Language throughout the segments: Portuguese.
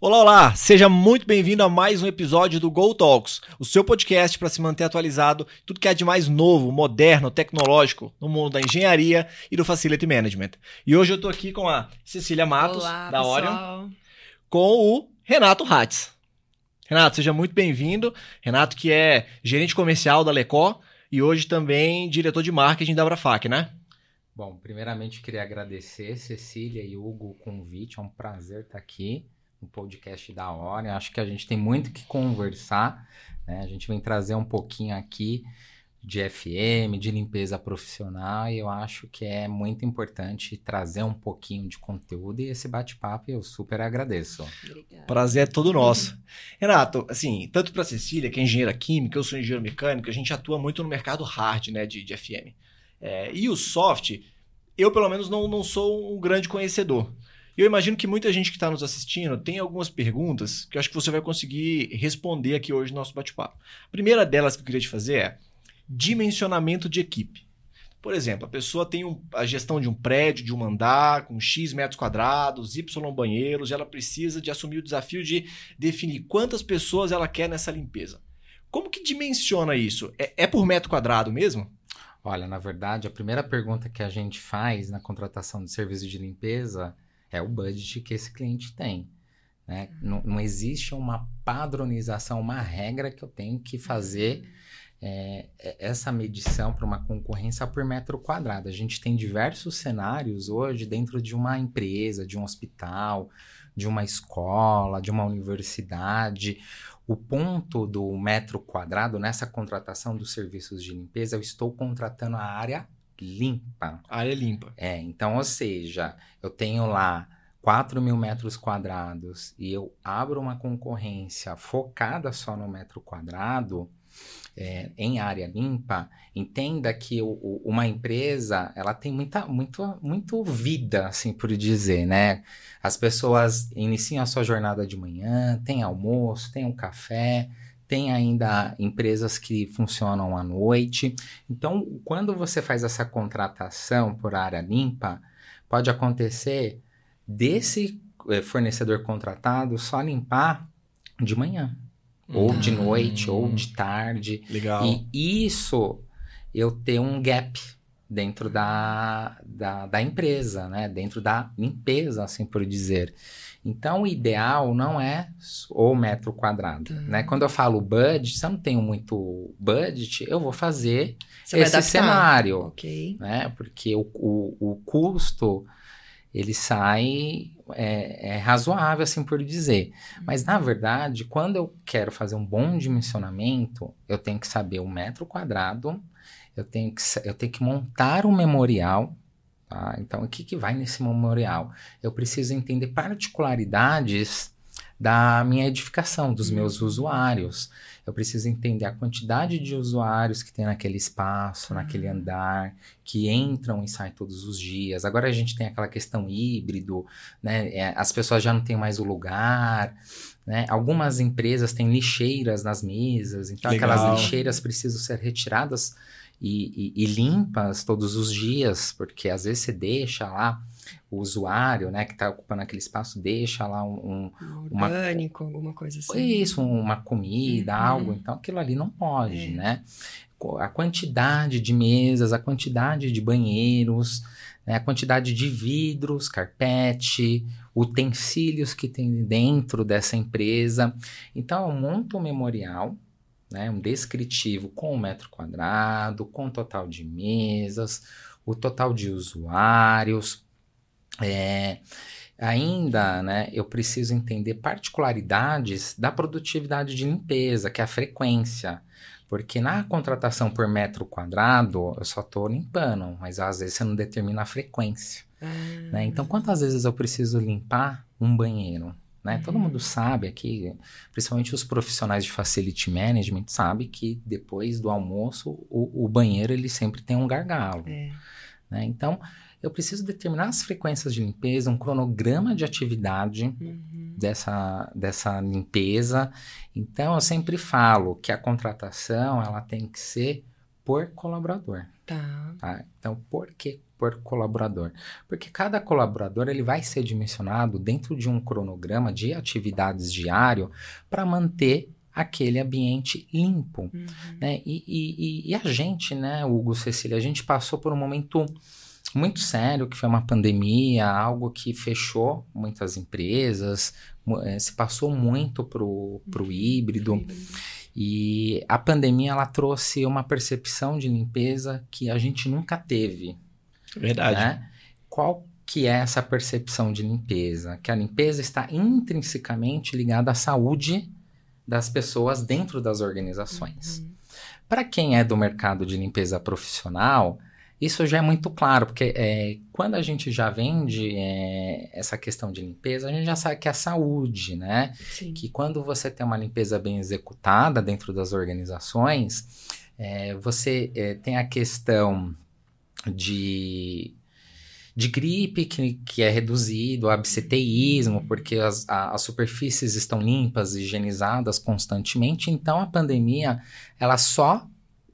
Olá, olá! Seja muito bem-vindo a mais um episódio do Go Talks, o seu podcast para se manter atualizado em tudo que há de mais novo, moderno, tecnológico no mundo da engenharia e do Facility Management. E hoje eu estou aqui com a Cecília Matos, Olá, da pessoal. Orion, com o Renato Hatz. Renato, seja muito bem-vindo. Renato, que é gerente comercial da Lecó e hoje também diretor de marketing da Abrafac, né? Bom, primeiramente queria agradecer Cecília e Hugo o convite, é um prazer estar aqui no podcast da hora. Acho que a gente tem muito que conversar, né? A gente vem trazer um pouquinho aqui de FM, de limpeza profissional, e eu acho que é muito importante trazer um pouquinho de conteúdo e esse bate-papo eu super agradeço. Obrigada. Prazer é todo nosso. Renato, assim, tanto para Cecília, que é engenheira química, eu sou engenheiro mecânico, a gente atua muito no mercado hard, né, de, de FM. É, e o soft, eu pelo menos não, não sou um grande conhecedor. Eu imagino que muita gente que está nos assistindo tem algumas perguntas que eu acho que você vai conseguir responder aqui hoje no nosso bate-papo. A primeira delas que eu queria te fazer é dimensionamento de equipe. Por exemplo, a pessoa tem um- a gestão de um prédio, de um andar, com X metros quadrados, Y banheiros, e ela precisa de assumir o desafio de definir quantas pessoas ela quer nessa limpeza. Como que dimensiona isso? É, é por metro quadrado mesmo? Olha, na verdade, a primeira pergunta que a gente faz na contratação de serviço de limpeza é o budget que esse cliente tem. Né? Não, não existe uma padronização, uma regra que eu tenho que fazer é, é- essa medição para uma concorrência por metro quadrado. A gente tem diversos cenários hoje dentro de uma empresa, de um hospital, de uma escola, de uma universidade. O ponto do metro quadrado nessa contratação dos serviços de limpeza, eu estou contratando a área limpa. Área limpa. É, então, ou seja, eu tenho lá 4 mil metros quadrados e eu abro uma concorrência focada só no metro quadrado, é, em área limpa, entenda que o- o- uma empresa, ela tem muita, muito, muito vida, assim por dizer, né? As pessoas iniciam a sua jornada de manhã, tem almoço, tem um café, tem ainda empresas que funcionam à noite. Então, quando você faz essa contratação por área limpa, pode acontecer desse eh, fornecedor contratado só limpar de manhã, ou de Hum. noite, ou de tarde. Legal. E isso eu ter um gap dentro da, da, da empresa, né? Dentro da limpeza, assim por dizer. Então, o ideal não é o metro quadrado, Tá. né? Quando eu falo budget, se eu não tenho muito budget, eu vou fazer Você esse cenário, Ok. né? Porque o, o, o custo ele sai é, é razoável, assim por dizer. Mas na verdade, quando eu quero fazer um bom dimensionamento, eu tenho que saber o metro quadrado, eu tenho que, eu tenho que montar um memorial. Tá? Então, o que, que vai nesse memorial? Eu preciso entender particularidades da minha edificação, dos meus usuários. Eu preciso entender a quantidade de usuários que tem naquele espaço, naquele andar, que entram e saem todos os dias. Agora a gente tem aquela questão híbrido, né? É, as pessoas já não têm mais o lugar, né? Algumas empresas têm lixeiras nas mesas, então Legal. aquelas lixeiras precisam ser retiradas e, e- e limpas todos os dias, porque às vezes você deixa lá o usuário, né, que está ocupando aquele espaço, deixa lá um, Um Uma- orgânico, alguma coisa assim. isso, uma comida, Uhum. algo. Então, aquilo ali não pode, É. né? A quantidade de mesas, a quantidade de banheiros, né? a quantidade de vidros, carpete, utensílios que tem dentro dessa empresa. Então, eu monto um memorial, né? um descritivo com o metro quadrado, com o total de mesas, o total de usuários. É, ainda, né, eu preciso entender particularidades da produtividade de limpeza, que é a frequência. Porque na contratação por metro quadrado, eu só estou limpando, mas às vezes você não determina a frequência. Ah, né? Então, quantas vezes eu preciso limpar um banheiro? Né? Todo Uhum. mundo sabe aqui, principalmente os profissionais de facility management, sabe que depois do almoço o, o banheiro ele sempre tem um gargalo. É. né? Então, eu preciso determinar as frequências de limpeza, um cronograma de atividade Uhum. dessa, dessa limpeza. Então, eu sempre falo que a contratação ela tem que ser por colaborador. Tá. Tá? Então, por que por colaborador? Porque cada colaborador ele vai ser dimensionado dentro de um cronograma de atividades diário para manter aquele ambiente limpo, uhum. né? E, e, e, a gente, né, Hugo, Cecília, a gente passou por um momento muito sério, que foi uma pandemia, algo que fechou muitas empresas, é, se passou muito pro, pro uhum. híbrido. E a pandemia, ela trouxe uma percepção de limpeza que a gente nunca teve. Verdade. Né? Qual que é essa percepção de limpeza? Que a limpeza está intrinsecamente ligada à saúde das pessoas dentro das organizações. Uhum. Para quem é do mercado de limpeza profissional, isso já é muito claro, porque é, quando a gente já vende é, essa questão de limpeza, a gente já sabe que é a saúde, né? Sim. Que quando você tem uma limpeza bem executada dentro das organizações, é, você é, tem a questão de de gripe, que, que é reduzido, o absenteísmo, porque as, a, as superfícies estão limpas, higienizadas constantemente. Então, a pandemia, ela só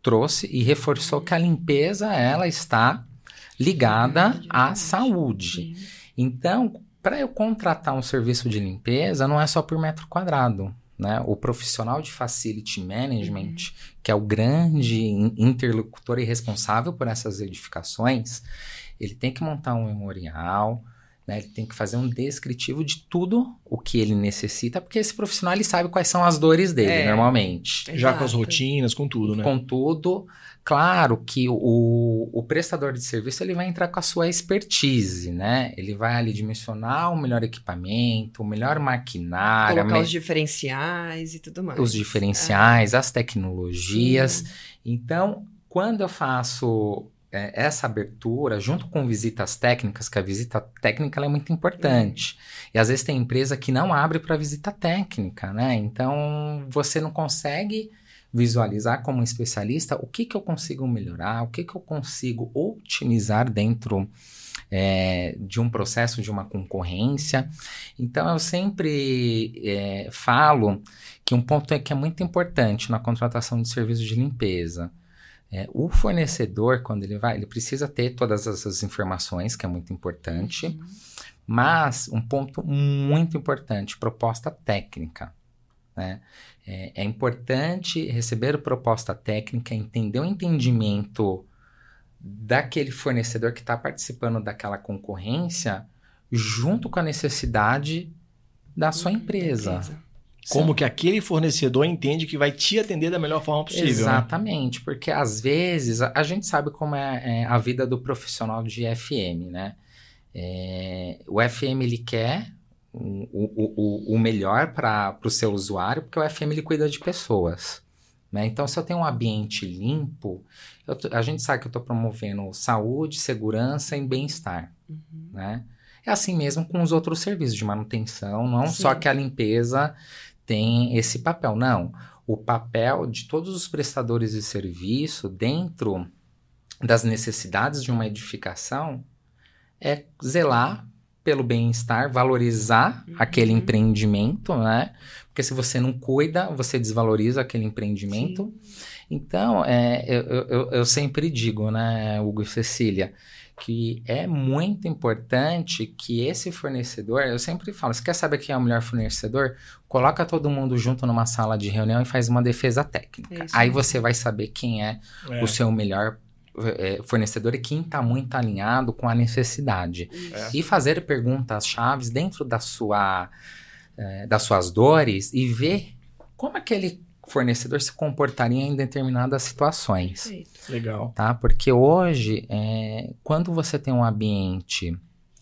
trouxe e reforçou que a limpeza, ela está ligada à saúde. Então, para eu contratar um serviço de limpeza, não é só por metro quadrado. Né? O profissional de facility management, uhum. que é o grande interlocutor e responsável por essas edificações, ele tem que montar um memorial, né? Ele tem que fazer um descritivo de tudo o que ele necessita, porque esse profissional ele sabe quais são as dores dele, é, normalmente. Já com as rotinas, com tudo, né? Com tudo. Claro que o, o prestador de serviço ele vai entrar com a sua expertise, né? Ele vai ali dimensionar o melhor equipamento, o melhor maquinário. Colocar me... os diferenciais e tudo mais. Os diferenciais, é. as tecnologias. Sim. Então, quando eu faço essa abertura, junto com visitas técnicas, que a visita técnica é muito importante. Uhum. E às vezes tem empresa que não abre para visita técnica, né? Então você não consegue visualizar como especialista o que, que eu consigo melhorar, o que, que eu consigo otimizar dentro é, de um processo de uma concorrência. Então eu sempre é, falo que um ponto é que é muito importante na contratação de serviços de limpeza é, o fornecedor, quando ele vai, ele precisa ter todas essas informações, que é muito importante. Uhum. Mas um ponto muito importante, proposta técnica. Né? É, é, importante receber proposta técnica, entender o entendimento daquele fornecedor que está participando daquela concorrência, junto com a necessidade da sua uhum, empresa. empresa. Como Sim. que aquele fornecedor entende que vai te atender da melhor forma possível. Né? Exatamente, né? porque às vezes a, a, gente sabe como é, é, a vida do profissional de FM, né? É, o FM ele quer o, o, o, melhor para o seu usuário, porque o FM ele cuida de pessoas. Né? Então, se eu tenho um ambiente limpo, eu, a gente sabe que eu estou promovendo saúde, segurança e bem-estar. Uhum. Né? É assim mesmo com os outros serviços de manutenção, não Sim. só que a limpeza tem esse papel. Não. O papel de todos os prestadores de serviço dentro das necessidades de uma edificação é zelar pelo bem-estar, valorizar uhum. aquele empreendimento, né? Porque se você não cuida, você desvaloriza aquele empreendimento. Sim. Então, é, eu, eu, eu, sempre digo, né, Hugo e Cecília, que é muito importante que esse fornecedor, eu sempre falo, você quer saber quem é o melhor fornecedor? Coloca todo mundo junto numa sala de reunião e faz uma defesa técnica. Isso. Aí você vai saber quem é, é. o seu melhor é, fornecedor e quem está muito alinhado com a necessidade. É. E fazer perguntas chaves dentro da sua, é, das suas dores e ver como aquele fornecedor se comportaria em determinadas situações. Legal. Tá? Porque hoje, é, quando você tem um ambiente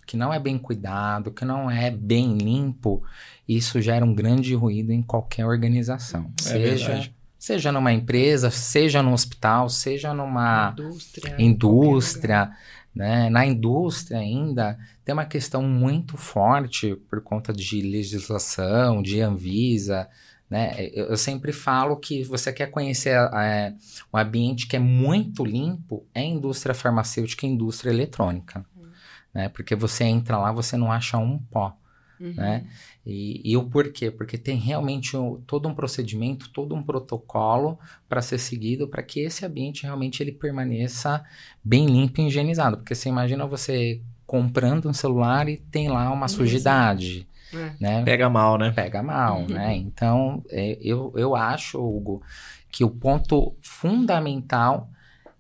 que não é bem cuidado, que não é bem limpo, isso gera um grande ruído em qualquer organização. É seja, verdade. seja numa empresa, seja no hospital, seja numa indústria. indústria né? Na indústria ainda tem uma questão muito forte por conta de legislação, de Anvisa, né? Eu, eu, sempre falo que você quer conhecer é, um ambiente que é muito limpo, é indústria farmacêutica e indústria eletrônica. Uhum. Né? Porque você entra lá, você não acha um pó. Uhum. né? E, e o porquê? Porque tem realmente um- todo um procedimento, todo um protocolo para ser seguido para que esse ambiente realmente ele permaneça bem limpo e higienizado. Porque você imagina você comprando um celular e tem lá uma sujidade, É. né? Pega mal, né? pega mal, né? Então, é, eu, eu acho, Hugo, que o ponto fundamental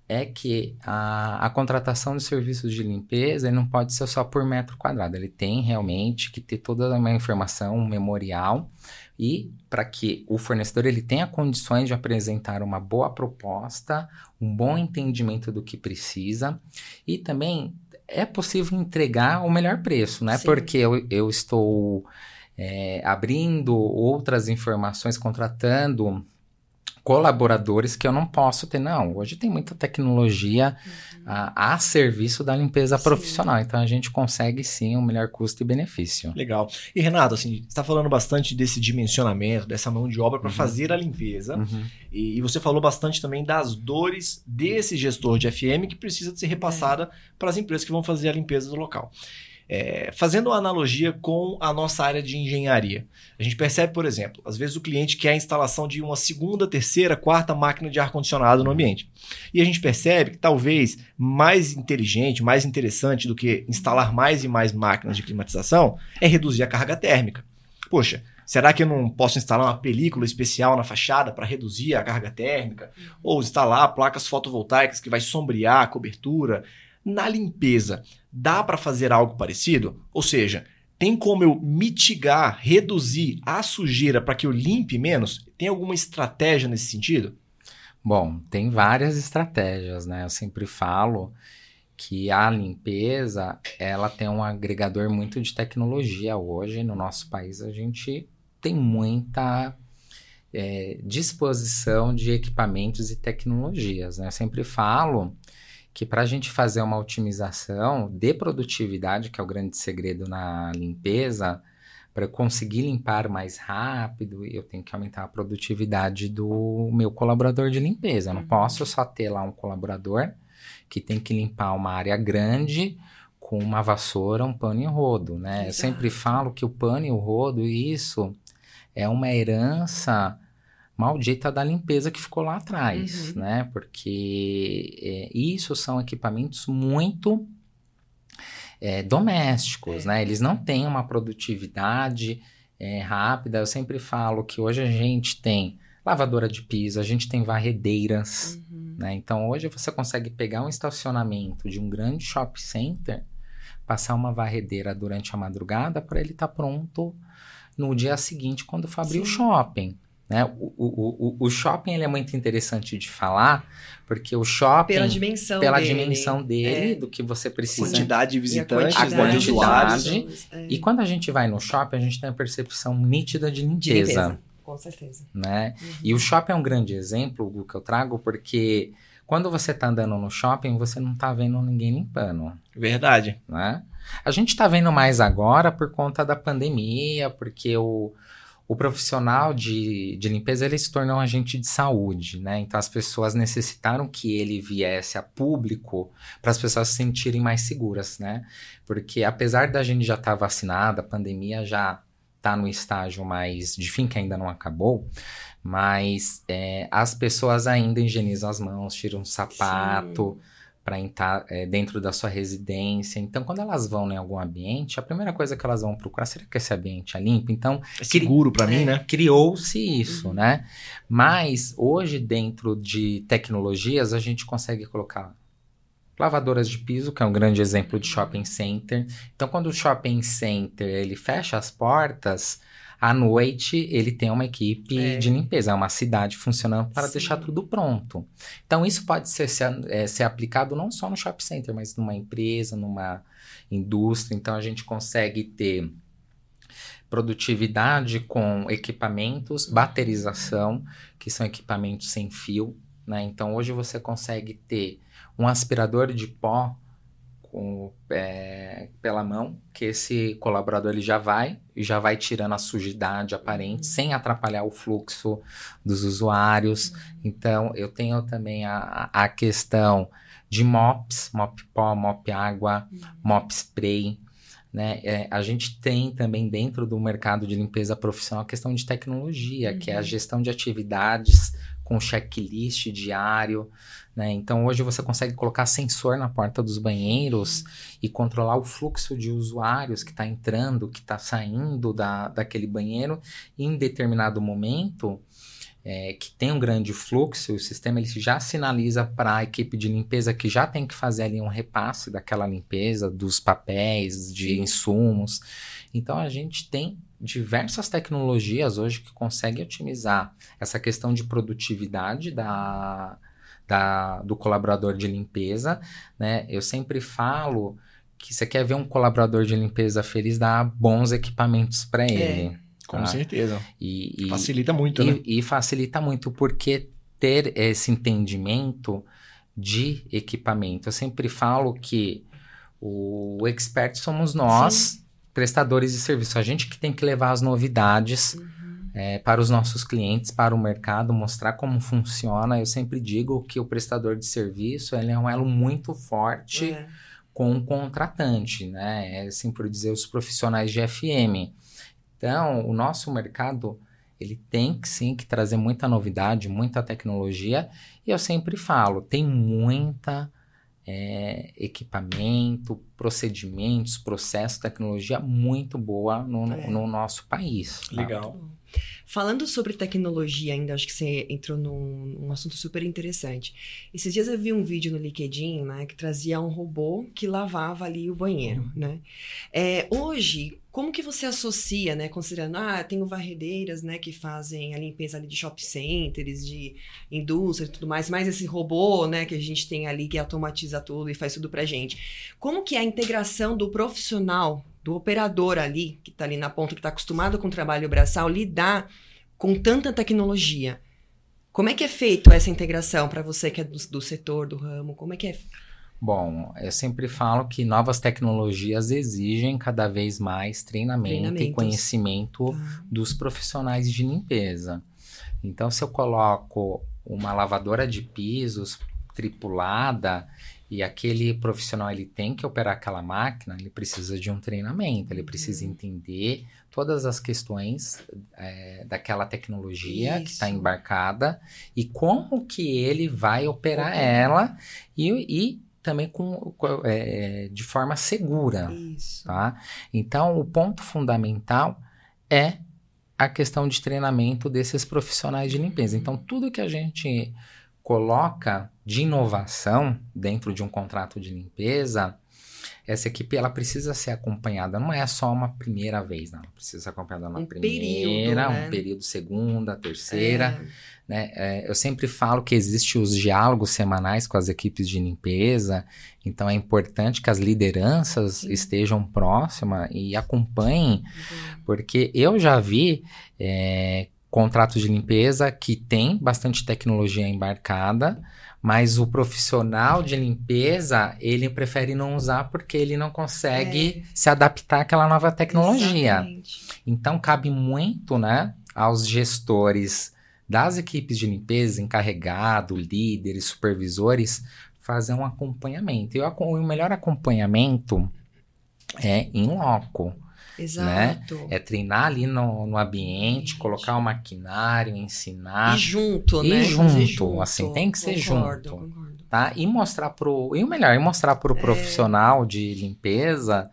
é que a, a contratação de serviços de limpeza ele não pode ser só por metro quadrado. Ele tem realmente que ter toda uma informação, um memorial, e para que o fornecedor ele tenha condições de apresentar uma boa proposta, um bom entendimento do que precisa, e também é possível entregar o melhor preço, né? Sim. Porque eu, eu estou é, abrindo outras informações, contratando colaboradores que eu não posso ter. Não, hoje tem muita tecnologia a, a serviço da limpeza Sim. profissional, então a gente consegue sim um melhor custo e benefício. Legal. E Renato, assim, você está falando bastante desse dimensionamento, dessa mão de obra para Uhum. fazer a limpeza. Uhum. E, e você falou bastante também das dores desse gestor de FM que precisa de ser repassada para as empresas que vão fazer a limpeza do local. É, fazendo uma analogia com a nossa área de engenharia, a gente percebe, por exemplo, às vezes o cliente quer a instalação de uma segunda, terceira, quarta máquina de ar-condicionado no ambiente. E a gente percebe que talvez mais inteligente, mais interessante do que instalar mais e mais máquinas de climatização é reduzir a carga térmica. Poxa, será que eu não posso instalar uma película especial na fachada para reduzir a carga térmica? Ou instalar placas fotovoltaicas que vai sombrear a cobertura? Na limpeza, dá para fazer algo parecido? Ou seja, tem como eu mitigar, reduzir a sujeira para que eu limpe menos? Tem alguma estratégia nesse sentido? Bom, tem várias estratégias, né? Eu sempre falo que a limpeza, ela tem um agregador muito de tecnologia hoje. No nosso país, a gente tem muita é, disposição de equipamentos e tecnologias, né? Eu sempre falo que para a gente fazer uma otimização de produtividade, que é o grande segredo na limpeza, para eu conseguir limpar mais rápido, eu tenho que aumentar a produtividade do meu colaborador de limpeza. Eu não Uhum. posso só ter lá um colaborador que tem que limpar uma área grande com uma vassoura, um pano e rodo, né? Eu Exato. sempre falo que o pano e o rodo, isso é uma herança maldita da limpeza que ficou lá atrás, Uhum. né? Porque é, isso são equipamentos muito é, domésticos, É. né? Eles não têm uma produtividade é, rápida. Eu sempre falo que hoje a gente tem lavadora de piso, a gente tem varredeiras, Uhum. né? Então hoje você consegue pegar um estacionamento de um grande shopping center, passar uma varredeira durante a madrugada para ele estar pronto no dia seguinte quando for abrir o Sim. shopping. Né? O, o, o, o shopping ele é muito interessante de falar, porque o shopping, Pela dimensão pela dele. dimensão dele, É. do que você precisa. Quantidade de E a visitantes, quantidade de quantidade. usuários. é. E quando a gente vai no shopping, a gente tem a percepção nítida de limpeza. limpeza, Com certeza. Né? Uhum. E o shopping é um grande exemplo Hugo, que eu trago, porque quando você tá andando no shopping, você não tá vendo ninguém limpando. Verdade. né? A gente tá vendo mais agora por conta da pandemia, porque o, o profissional de, de limpeza ele se tornou um agente de saúde, né? Então as pessoas necessitaram que ele viesse a público para as pessoas se sentirem mais seguras, né? Porque apesar da gente já estar vacinada, a pandemia já tá no estágio mais de fim que ainda não acabou, mas é, as pessoas ainda higienizam as mãos, tiram um sapato para entrar é, dentro da sua residência. Então, quando elas vão em algum ambiente, a primeira coisa que elas vão procurar, será que esse ambiente é limpo? Então, É seguro para mim, É. né? criou-se isso, Uhum. né? Mas hoje, dentro de tecnologias, a gente consegue colocar lavadoras de piso, que é um grande exemplo de shopping center. Então, quando o shopping center ele fecha as portas, à noite ele tem uma equipe É. de limpeza, é uma cidade funcionando para Sim. deixar tudo pronto. Então, isso pode ser, ser, é, ser aplicado não só no shopping center, mas numa empresa, numa indústria. Então, a gente consegue ter produtividade com equipamentos, baterização, que são equipamentos sem fio, né? Então hoje você consegue ter um aspirador de pó com, é, pela mão, que esse colaborador ele já vai e já vai tirando a sujidade aparente sem atrapalhar o fluxo dos usuários. Então eu tenho também a, a questão de mops, mop pó, mop água, mop spray. Né? É, a gente tem também dentro do mercado de limpeza profissional a questão de tecnologia, uhum. que é a uhum. gestão de atividades com checklist diário. Né? Então hoje você consegue colocar sensor na porta dos banheiros e controlar o fluxo de usuários que está entrando, que está saindo da, daquele banheiro. Em determinado momento, é, que tem um grande fluxo, o sistema ele já sinaliza para a equipe de limpeza que já tem que fazer ali um repasse daquela limpeza, dos papéis, de insumos. Então a gente tem diversas tecnologias hoje que conseguem otimizar essa questão de produtividade da, da, do colaborador de limpeza. Né? Eu sempre falo que você quer ver um colaborador de limpeza feliz, dá bons equipamentos para é. ele. Com tá? certeza. E, e, facilita muito, e, né? E facilita muito porque ter esse entendimento de equipamento. Eu sempre falo que o expert somos nós, Sim. Prestadores de serviço. A gente que tem que levar as novidades uhum. é, para os nossos clientes, para o mercado, mostrar como funciona. Eu sempre digo que o prestador de serviço ele é um elo muito forte é. com o contratante, né? É sempre dizer os profissionais de FM. Então, o nosso mercado ele tem que sim que trazer muita novidade, muita tecnologia. E eu sempre falo, tem muita é, equipamento, procedimentos, processo, tecnologia muito boa no, é. no nosso país. Tá? Legal. Falando sobre tecnologia ainda, acho que você entrou num, num, assunto super interessante. Esses dias eu vi um vídeo no LinkedIn, né, que trazia um robô que lavava ali o banheiro, uhum. né? É, hoje, como que você associa, né, considerando, ah, tenho varredeiras, né, que fazem a limpeza ali de shopping centers, de indústria e tudo mais, mas esse robô, né, que a gente tem ali que automatiza tudo e faz tudo pra gente. Como que é a integração do profissional do operador ali, que está ali na ponta, que está acostumado com o trabalho braçal, lidar com tanta tecnologia. Como é que é feito essa integração para você que é do, do, setor, do ramo? Como é que é? Bom, eu sempre falo que novas tecnologias exigem cada vez mais treinamento e conhecimento tá. dos profissionais de limpeza. Então, se eu coloco uma lavadora de pisos tripulada e aquele profissional ele tem que operar aquela máquina, ele precisa de um treinamento, ele precisa uhum. entender todas as questões é, daquela tecnologia Isso. que está embarcada e como que ele vai operar ela e, e também com, é, de forma segura. Isso. Tá? Então, o ponto fundamental é a questão de treinamento desses profissionais de limpeza. Então, tudo que a gente coloca de inovação dentro de um contrato de limpeza, essa equipe ela precisa ser acompanhada, não é só uma primeira vez, não. Ela precisa ser acompanhada na um primeira, período, né? um período segunda, terceira. É. Né? É, eu sempre falo que existem os diálogos semanais com as equipes de limpeza, então é importante que as lideranças Sim. estejam próximas e acompanhem, porque eu já vi é, contratos de limpeza que tem bastante tecnologia embarcada, mas o profissional de limpeza, ele prefere não usar porque ele não consegue é. se adaptar àquela nova tecnologia. Exatamente. Então, cabe muito, né, aos gestores das equipes de limpeza, encarregado, líderes, supervisores, fazer um acompanhamento. E o, melhor acompanhamento é em loco. Né? Exato. Né? É treinar ali no, no ambiente, colocar o maquinário, ensinar. E junto, e né? junto, junto, assim, tem que ser concordo, junto. Concordo. Tá? E mostrar pro. E o melhor, e mostrar pro é. profissional de limpeza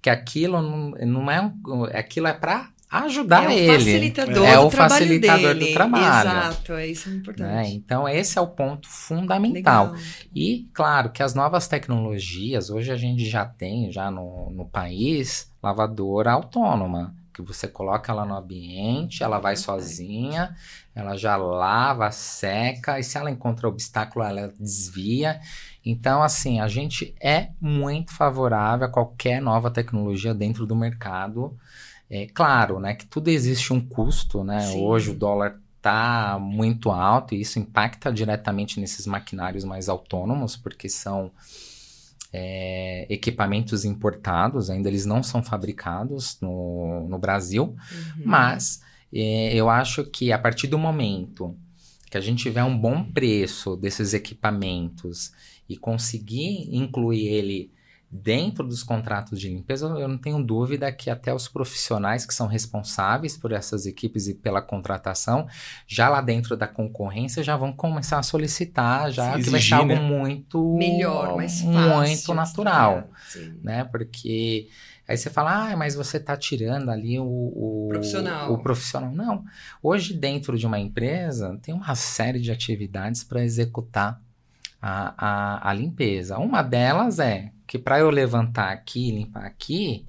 que aquilo não, não é um, aquilo é para ajudar é ele. Facilitador é o facilitador dele. do trabalho. Exato, é isso é importante. Né? Então, esse é o ponto fundamental. Legal. E, claro, que as novas tecnologias, hoje a gente já tem, já no, no país, lavadora autônoma. Que você coloca ela no ambiente, ela vai sozinha, ela já lava, seca, e se ela encontra obstáculo, ela desvia. Então, assim, a gente é muito favorável a qualquer nova tecnologia dentro do mercado. É claro, né, que tudo existe um custo, né? Sim. Hoje o dólar está muito alto e isso impacta diretamente nesses maquinários mais autônomos, porque são é, equipamentos importados, ainda eles não são fabricados no, no Brasil, uhum. mas é, eu acho que a partir do momento que a gente tiver um bom preço desses equipamentos e conseguir incluir ele dentro dos contratos de limpeza, eu não tenho dúvida que até os profissionais que são responsáveis por essas equipes e pela contratação, já lá dentro da concorrência, já vão começar a solicitar, já Se que vai ser exigir, algo né? muito Melhor, mais fácil. muito natural, Sim. né? Porque aí você fala, ah, mas você está tirando ali o, o Profissional. O profissional. Não. Hoje, dentro de uma empresa, tem uma série de atividades para executar a, a, a limpeza. Uma delas é que para eu levantar aqui e limpar aqui,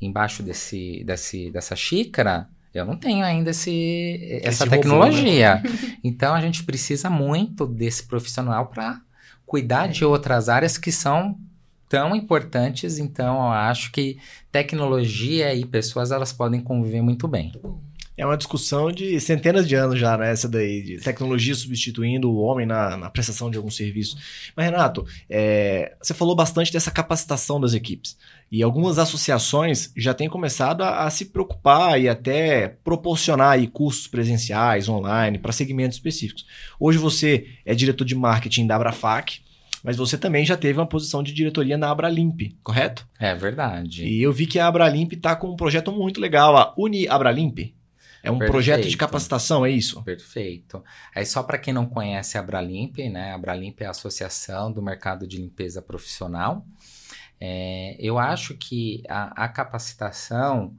embaixo desse, desse, dessa xícara, eu não tenho ainda esse, essa robô, tecnologia. Então, a gente precisa muito desse profissional para cuidar de outras áreas que são tão importantes. Então, eu acho que tecnologia e pessoas elas podem conviver muito bem. É uma discussão de centenas de anos já, né? Essa daí, de tecnologia substituindo o homem na, na prestação de algum serviço. Mas, Renato, é, você falou bastante dessa capacitação das equipes. E algumas associações já têm começado a, a se preocupar e até proporcionar aí cursos presenciais, online, para segmentos específicos. Hoje você é diretor de marketing da Abrafac, mas você também já teve uma posição de diretoria na Abralimp, correto? É verdade. E eu vi que a Abralimp está com um projeto muito legal, a Uni Abralimp. É um Perfeito. projeto de capacitação, é isso? Perfeito. Aí só para quem não conhece a Abralimp, né? A Abralimp é a Associação do Mercado de Limpeza Profissional. É, eu acho que a, a capacitação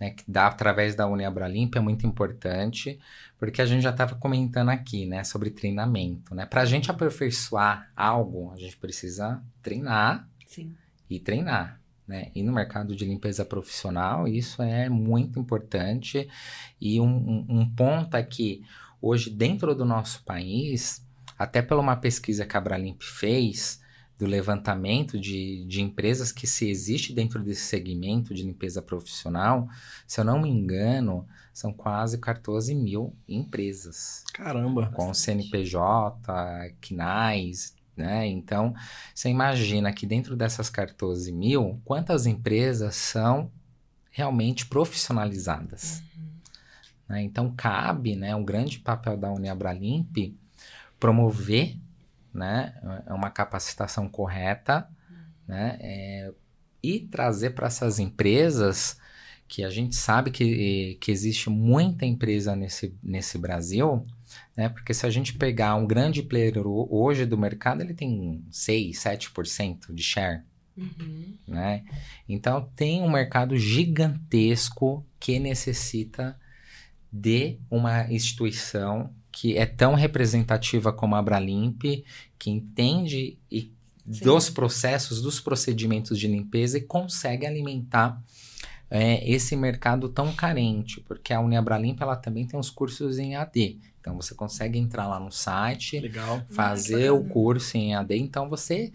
né, que dá através da Uniabralimp é muito importante, porque a gente já estava comentando aqui, né, sobre treinamento, né? Para a gente aperfeiçoar algo, a gente precisa treinar Sim. e treinar. Né? E no mercado de limpeza profissional, isso é muito importante. E um, um, um ponto é que hoje, dentro do nosso país, até por uma pesquisa que a Abralimp fez, do levantamento de, de empresas que se existe dentro desse segmento de limpeza profissional, se eu não me engano, são quase 14 mil empresas. Caramba. Com CNPJ, CNAs, né? Então, você imagina que dentro dessas 14 mil, quantas empresas são realmente profissionalizadas? Né? Então, cabe né, um grande papel da Uniabralimp promover né, uma capacitação correta né, é, e trazer para essas empresas que a gente sabe que, que existe muita empresa nesse, nesse Brasil, né? Porque se a gente pegar um grande player hoje do mercado, ele tem 6, 7% de share. Uhum. Né? Então tem um mercado gigantesco que necessita de uma instituição que é tão representativa como a Abralimp, que entende e dos processos, dos procedimentos de limpeza e consegue alimentar é, esse mercado tão carente, porque a Uniabralimp ela também tem os cursos em AD. Então você consegue entrar lá no site, Legal. fazer o curso em AD. Então você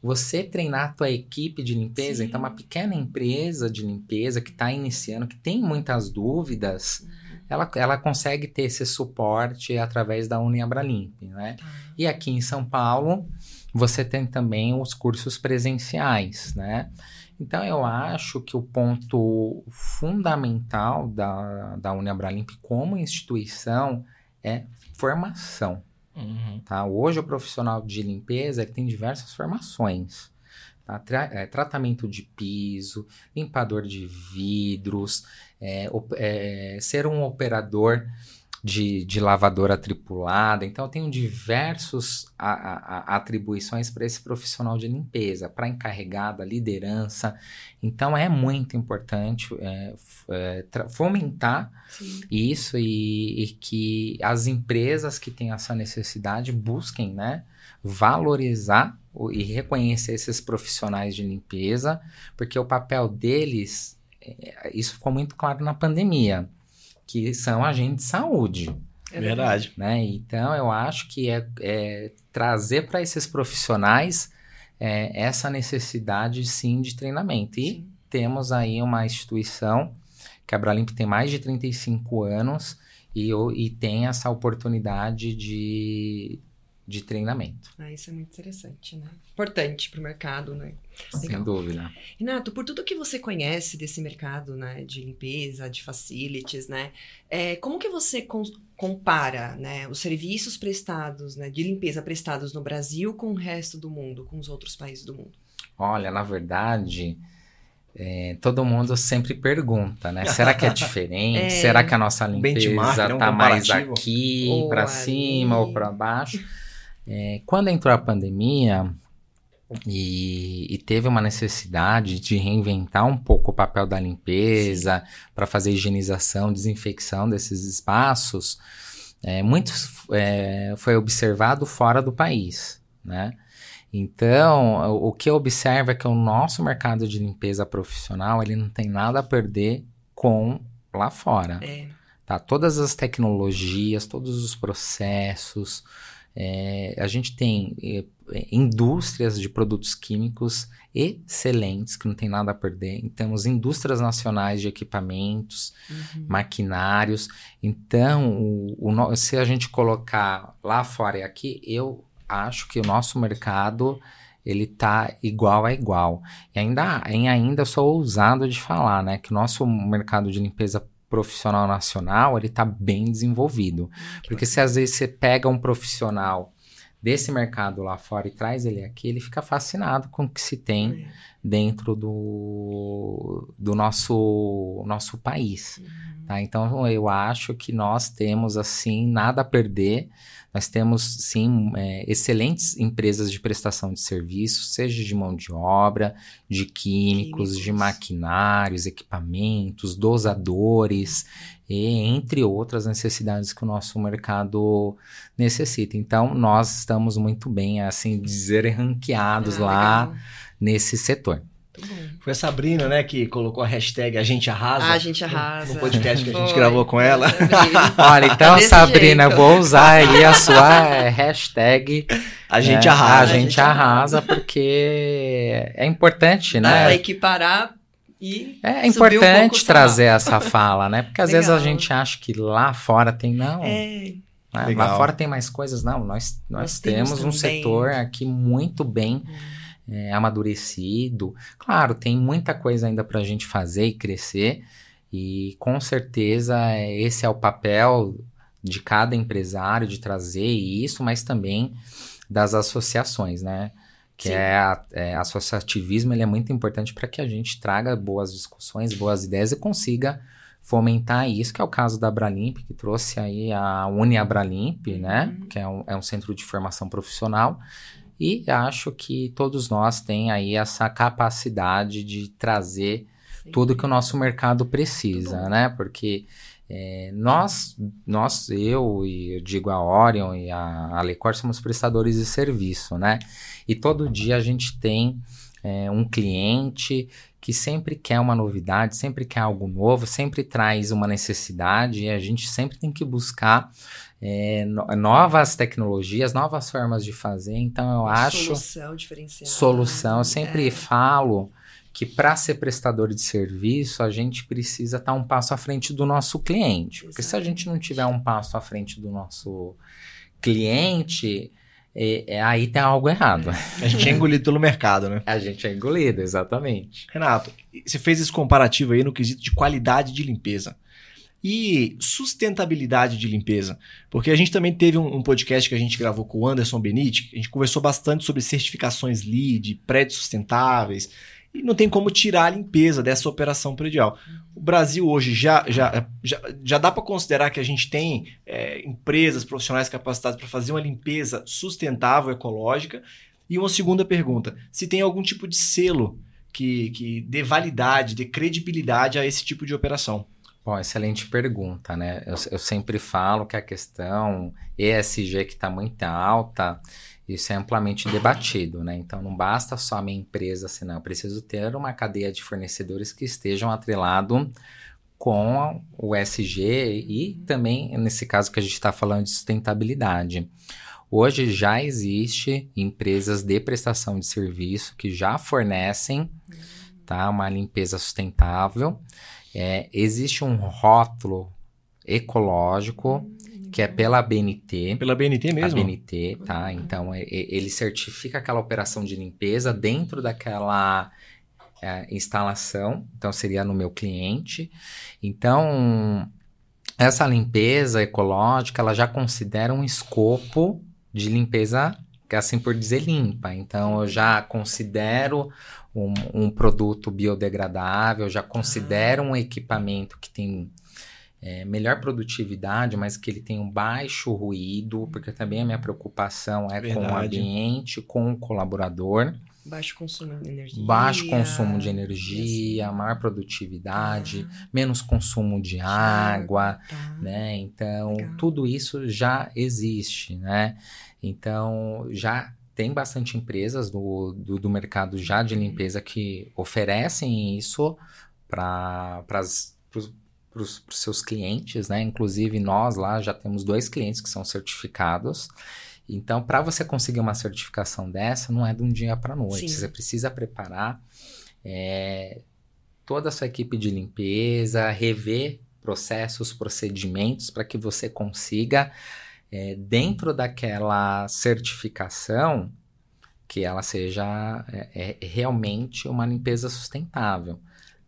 você treinar a tua equipe de limpeza, Sim. então uma pequena empresa de limpeza que está iniciando, que tem muitas dúvidas, ela, ela consegue ter esse suporte através da Uniabralimp, né? Tá. E aqui em São Paulo, você tem também os cursos presenciais, né? Então, eu acho que o ponto fundamental da, da Uniabralimp como instituição é formação, Uhum. tá? Hoje, o profissional de limpeza ele tem diversas formações. Tá? Tra- é, tratamento de piso, limpador de vidros, é, é, ser um operador de, de lavadora tripulada. Então, eu tenho diversas atribuições para esse profissional de limpeza, para encarregada, liderança. Então, é muito importante é, é, fomentar Sim. isso e, e que as empresas que têm essa necessidade busquem, né, valorizar e reconhecer esses profissionais de limpeza, porque o papel deles, é, isso ficou muito claro na pandemia, que são agentes de saúde, É Verdade. né? Então eu acho que é, é trazer para esses profissionais é, essa necessidade sim de treinamento e Sim. temos aí uma instituição que a Abralimp tem mais de 35 anos e, e tem essa oportunidade de, de treinamento. Ah, isso é muito interessante, né? Importante para o mercado, né? Sem Legal. dúvida. Renato, por tudo que você conhece desse mercado, né, de limpeza, de facilities, né, é, como que você com- compara, né, os serviços prestados, né, de limpeza prestados no Brasil com o resto do mundo, com os outros países do mundo? Olha, na verdade, é, todo mundo sempre pergunta, né? Será que é diferente? É. Será que a nossa limpeza Benchmark, né? Um tá mais aqui, para cima ou para baixo? É, quando entrou a pandemia e, e teve uma necessidade de reinventar um pouco o papel da limpeza para fazer higienização, desinfecção desses espaços, é, muitos é, foi observado fora do país, né? Então, o o que eu observo é que o nosso mercado de limpeza profissional, ele não tem nada a perder com lá fora, É. tá? Todas as tecnologias, todos os processos, é, a gente tem é, é, indústrias de produtos químicos excelentes, que não tem nada a perder. Temos indústrias nacionais de equipamentos, Uhum. maquinários. Então, o, o se a gente colocar lá fora e aqui, eu acho que o nosso mercado ele tá igual a igual. E ainda, em ainda sou ousado de falar, né, que o nosso mercado de limpeza profissional nacional, ele tá bem desenvolvido. Porque se às vezes você pega um profissional desse mercado lá fora e traz ele aqui, ele fica fascinado com o que se tem dentro do, do nosso, nosso país. Tá? Então eu acho que nós temos assim nada a perder. Nós temos sim é, excelentes empresas de prestação de serviços, seja de mão de obra, de químicos, de Químicos. maquinários, equipamentos, dosadores, e entre outras necessidades que o nosso mercado necessita. Então nós estamos muito bem, assim dizer, ranqueados Ah, lá legal. nesse setor. Foi a Sabrina, né, que colocou a hashtag A Gente Arrasa. Ah, a gente arrasa. No podcast que a gente Foi. gravou com ela. Olha, então, Desse Sabrina, jeito. eu vou usar aí a sua é, hashtag. A gente né? arrasa. A gente arrasa, porque é importante, né? equiparar e É subir um pouco importante o trazer essa fala, né? Porque às vezes a Legal. gente acha que lá fora tem, não. É, né? Legal. Lá fora tem mais coisas, não. Nós, nós, Nós temos, temos um também. setor aqui muito bem é, amadurecido. Claro, tem muita coisa ainda para a gente fazer e crescer, e com certeza é, esse é o papel de cada empresário de trazer isso, mas também das associações, né? Que Sim. é, é associativismo, ele é muito importante para que a gente traga boas discussões, boas ideias e consiga fomentar isso, que é o caso da Abralimp, que trouxe aí a Uniabralimp, né? Uhum. Que é um, é um centro de formação profissional, e acho que todos nós tem aí essa capacidade de trazer sim. tudo que o nosso mercado precisa, né? Porque é, nós, nós, eu e eu digo a Orion e a Alecor somos prestadores de serviço, né? E todo dia a gente tem é, um cliente que sempre quer uma novidade, sempre quer algo novo, sempre traz uma necessidade e a gente sempre tem que buscar é, no- novas tecnologias, novas formas de fazer. Então eu acho Solução diferenciada. solução. Eu sempre É. falo que para ser prestador de serviço, a gente precisa estar um passo à frente do nosso cliente. Porque se a gente não tiver um passo à frente do nosso cliente, é, é- aí tem algo errado. A gente é engolido pelo mercado, né? A gente é engolido, exatamente. Renato, você fez esse comparativo aí no quesito de qualidade de limpeza. E sustentabilidade de limpeza. Porque a gente também teve um, um podcast que a gente gravou com o Anderson Benite, a gente conversou bastante sobre certificações LEED, prédios sustentáveis. E não tem como tirar a limpeza dessa operação predial. O Brasil hoje já, já, já, já dá para considerar que a gente tem é, empresas profissionais capacitadas para fazer uma limpeza sustentável, ecológica. E uma segunda pergunta: se tem algum tipo de selo que, que dê validade, dê credibilidade a esse tipo de operação. Bom, excelente pergunta, né? Eu, eu sempre falo que a questão ESG que está muito alta, isso é amplamente debatido, né? Então não basta só a minha empresa assinar, eu preciso ter uma cadeia de fornecedores que estejam atrelado com o ESG e também, nesse caso que a gente está falando de sustentabilidade. Hoje já existe empresas de prestação de serviço que já fornecem tá, uma limpeza sustentável. É, existe um rótulo ecológico que é pela BNT. Pela BNT mesmo? A BNT, tá? Então, é- é- ele certifica aquela operação de limpeza dentro daquela é, instalação. Então, seria no meu cliente. Então, essa limpeza ecológica, ela já considera um escopo de limpeza assim por dizer, limpa. Então, eu já considero um, um produto biodegradável, já considero um equipamento que tem é, melhor produtividade, mas que ele tem um baixo ruído, porque também a minha preocupação é Verdade. com o ambiente, com o colaborador. Baixo consumo de energia. Baixo consumo de energia, maior produtividade, Ah, menos consumo de água, tá. né? Então, Legal. tudo isso já existe, né? Então, já tem bastante empresas do, do, do mercado já de limpeza que oferecem isso para os seus clientes, né? Inclusive, nós lá já temos dois clientes que são certificados. Então, para você conseguir uma certificação dessa, não é de um dia para noite. Sim. Você precisa preparar é, toda a sua equipe de limpeza, rever processos, procedimentos para que você consiga, é, dentro daquela certificação, que ela seja é, é, realmente uma limpeza sustentável.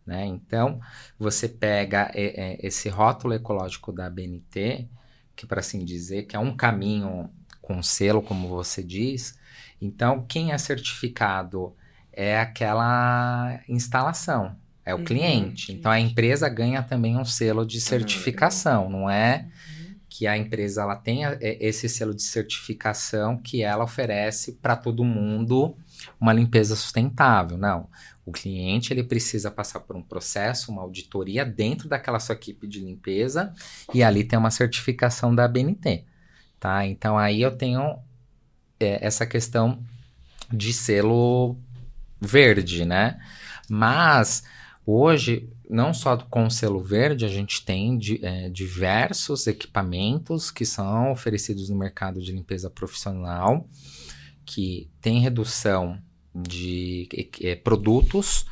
Né? Então, você pega é, é, esse rótulo ecológico da BNT, que para assim dizer, que é um caminho com selo, como você diz. Então, quem é certificado é aquela instalação, é o Uhum, cliente. Então, a empresa ganha também um selo de certificação, não é que a empresa ela tenha é, esse selo de certificação que ela oferece para todo mundo uma limpeza sustentável. Não. O cliente ele precisa passar por um processo, uma auditoria dentro daquela sua equipe de limpeza e ali tem uma certificação da BNT. Tá? Então aí eu tenho é, essa questão de selo verde, né? Mas hoje, não só com o selo verde, a gente tem di, é, diversos equipamentos que são oferecidos no mercado de limpeza profissional que tem redução de é, produtos,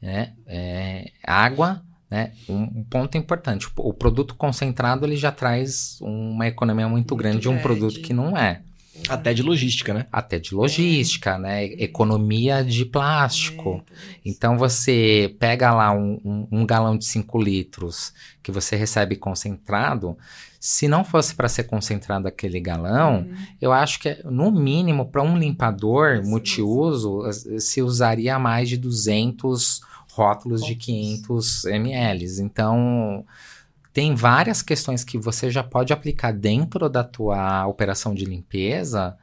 né? É, água, né? Um, um, ponto importante, o produto concentrado ele já traz uma economia muito, muito grande de um produto que não é. Até de logística, né? Até de logística, é. né? Economia de plástico. É, então você pega lá um, um, um galão de 5 litros que você recebe concentrado. Se não fosse para ser concentrado aquele galão, uhum. eu acho que no mínimo para um limpador sim, multiuso sim. se usaria mais de 200 rótulos de 500 ml. Então, tem várias questões que você já pode aplicar dentro da tua operação de limpeza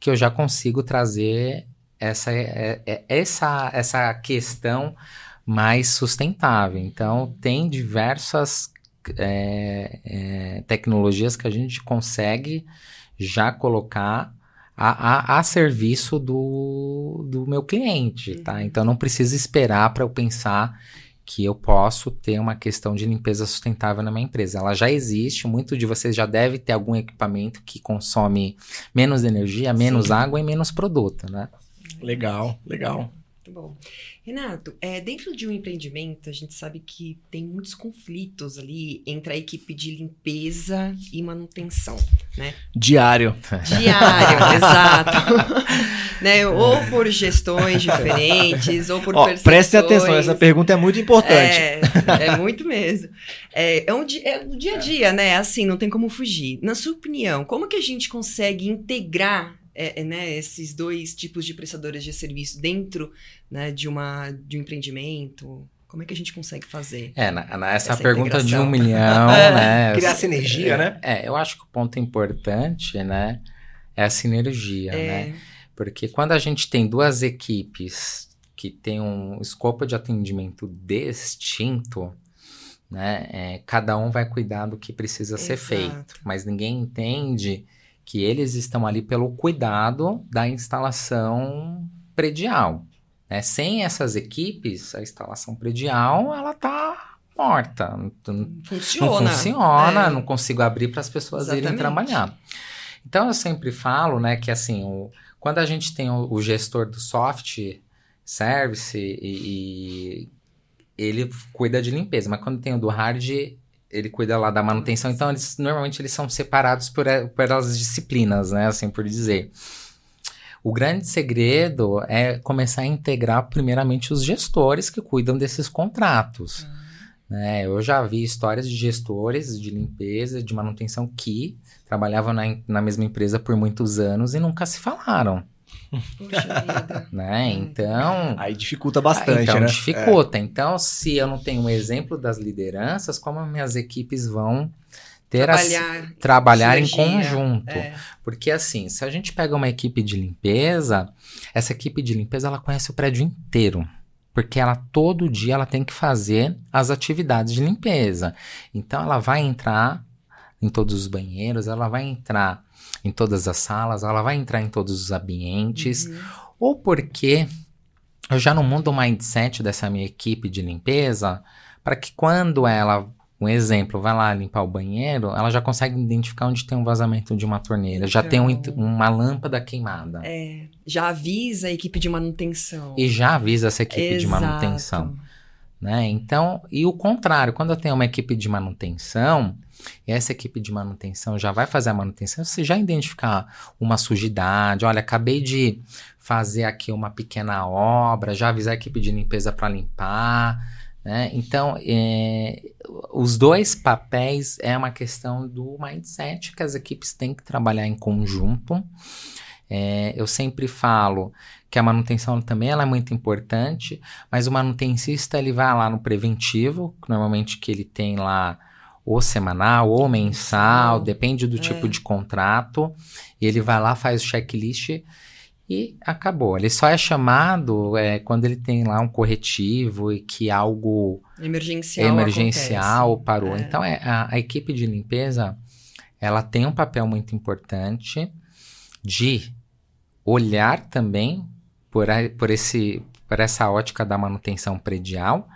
que eu já consigo trazer essa, essa, essa questão mais sustentável. Então, tem diversas é, é, tecnologias que a gente consegue já colocar a, a, a serviço do, do meu cliente, tá? Então não precisa esperar para eu pensar que eu posso ter uma questão de limpeza sustentável na minha empresa. Ela já existe, muito de vocês já deve ter algum equipamento que consome menos energia, menos Sim. água e menos produto, né? Legal, legal. Muito bom. Renato, é, dentro de um empreendimento, a gente sabe que tem muitos conflitos ali entre a equipe de limpeza e manutenção, né? Diário. Diário, exato. né? Ou por gestões diferentes, ou por Ó, Preste atenção, essa pergunta é muito importante. É, é muito mesmo. É, é, um, é no dia a dia, né? Assim, não tem como fugir. Na sua opinião, como que a gente consegue integrar é, né, esses dois tipos de prestadores de serviço dentro né, de, uma, de um empreendimento? Como é que a gente consegue fazer? É, na, na essa, essa, pergunta de um milhão, né? Criar sinergia, é, né? É, eu acho que o ponto importante, né, é a sinergia, é. né? Porque quando a gente tem duas equipes que têm um escopo de atendimento distinto, né? É, cada um vai cuidar do que precisa Exato. ser feito, mas ninguém entende que eles estão ali pelo cuidado da instalação predial. Né? Sem essas equipes, a instalação predial ela tá morta. Não funciona. Não funciona, é. não consigo abrir para as pessoas Exatamente. irem trabalhar. Então eu sempre falo, né, que assim, o, quando a gente tem o, o gestor do soft service e, e, ele cuida de limpeza, mas quando tem o do hard ele cuida lá da manutenção, então eles normalmente eles são separados por, por elas disciplinas, né, assim por dizer. O grande segredo é começar a integrar primeiramente os gestores que cuidam desses contratos. Né? Eu já vi histórias de gestores de limpeza, de manutenção que trabalhavam na, na mesma empresa por muitos anos e nunca se falaram. Puxa vida. Né? Então. Aí dificulta bastante, então, né? dificulta. Então, se eu não tenho um exemplo das lideranças, como minhas equipes vão ter Trabalhar. trabalhar em conjunto? É. Porque assim, se a gente pega uma equipe de limpeza, essa equipe de limpeza ela conhece o prédio inteiro. Porque ela todo dia ela tem que fazer as atividades de limpeza. Então ela vai entrar em todos os banheiros, ela vai entrar em todas as salas, ela vai entrar em todos os ambientes. Uhum. Ou porque eu já não mudo o mindset dessa minha equipe de limpeza para que quando ela, um exemplo, vai lá limpar o banheiro, ela já consegue identificar onde tem um vazamento de uma torneira, já tem um Então. uma lâmpada queimada. É, já avisa a equipe de manutenção. E já avisa essa equipe de Exato. manutenção. né? Então, e o contrário, quando eu tenho uma equipe de manutenção, e essa equipe de manutenção já vai fazer a manutenção, você já identificar uma sujidade, olha, acabei de fazer aqui uma pequena obra, já avisar a equipe de limpeza para limpar, né? Então, é, os dois papéis é uma questão do mindset que as equipes têm que trabalhar em conjunto. É, eu sempre falo que a manutenção também é muito importante, mas o manutencista ele vai lá no preventivo, normalmente que ele tem lá ou semanal ou mensal, depende do É. tipo de contrato, e ele vai lá, faz o checklist e acabou. Ele só é chamado é, quando ele tem lá um corretivo e que algo Emergencial. emergencial acontece. parou. É. Então, é, a, a equipe de limpeza, ela tem um papel muito importante de olhar também por, a- por, esse, por essa ótica da manutenção predial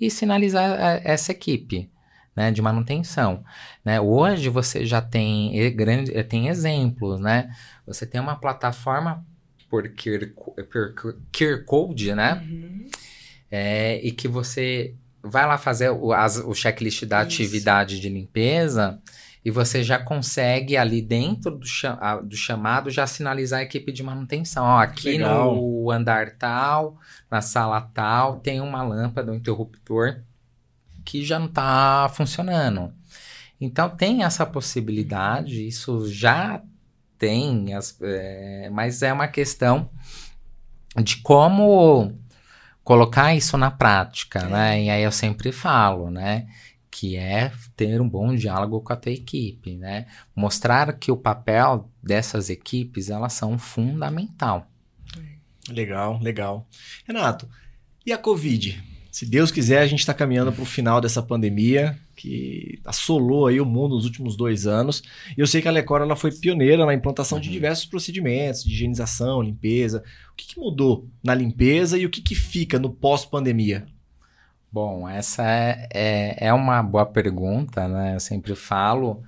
e sinalizar a- essa equipe né, de manutenção. né? Hoje você já tem, grande, eh, tem exemplos, né? Você tem uma plataforma por QR, QR Code, né? Uhum. É, e que você vai lá fazer o, as- o checklist da Isso. atividade de limpeza e você já consegue ali dentro do, cha- do chamado já sinalizar a equipe de manutenção. Ó, aqui Legal. no andar tal, na sala tal, tem uma lâmpada, um interruptor que já não está funcionando. Então tem essa possibilidade, isso já tem, as- é, mas é uma questão de como colocar isso na prática, É. né? E aí eu sempre falo, né? Que é ter um bom diálogo com a tua equipe, né? Mostrar que o papel dessas equipes, elas são fundamental. Legal, legal. Renato, e a Covid? Se Deus quiser, a gente está caminhando para o final dessa pandemia que assolou aí o mundo nos últimos dois anos. E eu sei que a Lecor ela foi pioneira na implantação de Uhum. diversos procedimentos de higienização, limpeza. O que, que mudou na limpeza e o que, que fica no pós-pandemia? Bom, essa é, é, é uma boa pergunta, né? Eu sempre falo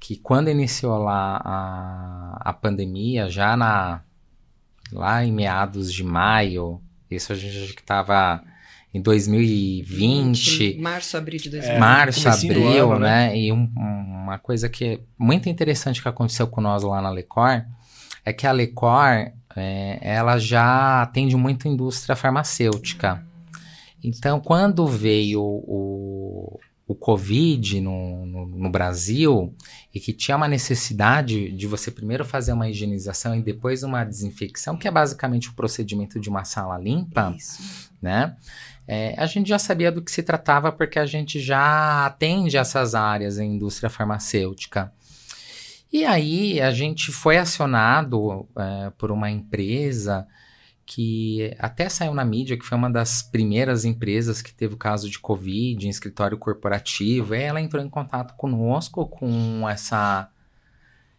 que quando iniciou lá a, a pandemia, já na, lá em meados de maio, isso a gente que estava em 2020, Março, abril de 2020. É, março, abril, ano, né? E um- uma coisa que é muito interessante que aconteceu com nós lá na Lecor é que a Lecor, é, ela já atende muito a indústria farmacêutica. Então, quando veio o, o Covid no, no, no Brasil e que tinha uma necessidade de você primeiro fazer uma higienização e depois uma desinfecção, que é basicamente o procedimento de uma sala limpa, Isso. né? É, a gente já sabia do que se tratava porque a gente já atende essas áreas em indústria farmacêutica. E aí a gente foi acionado é, por uma empresa que até saiu na mídia, que foi uma das primeiras empresas que teve o caso de Covid em escritório corporativo. E ela entrou em contato conosco com essa,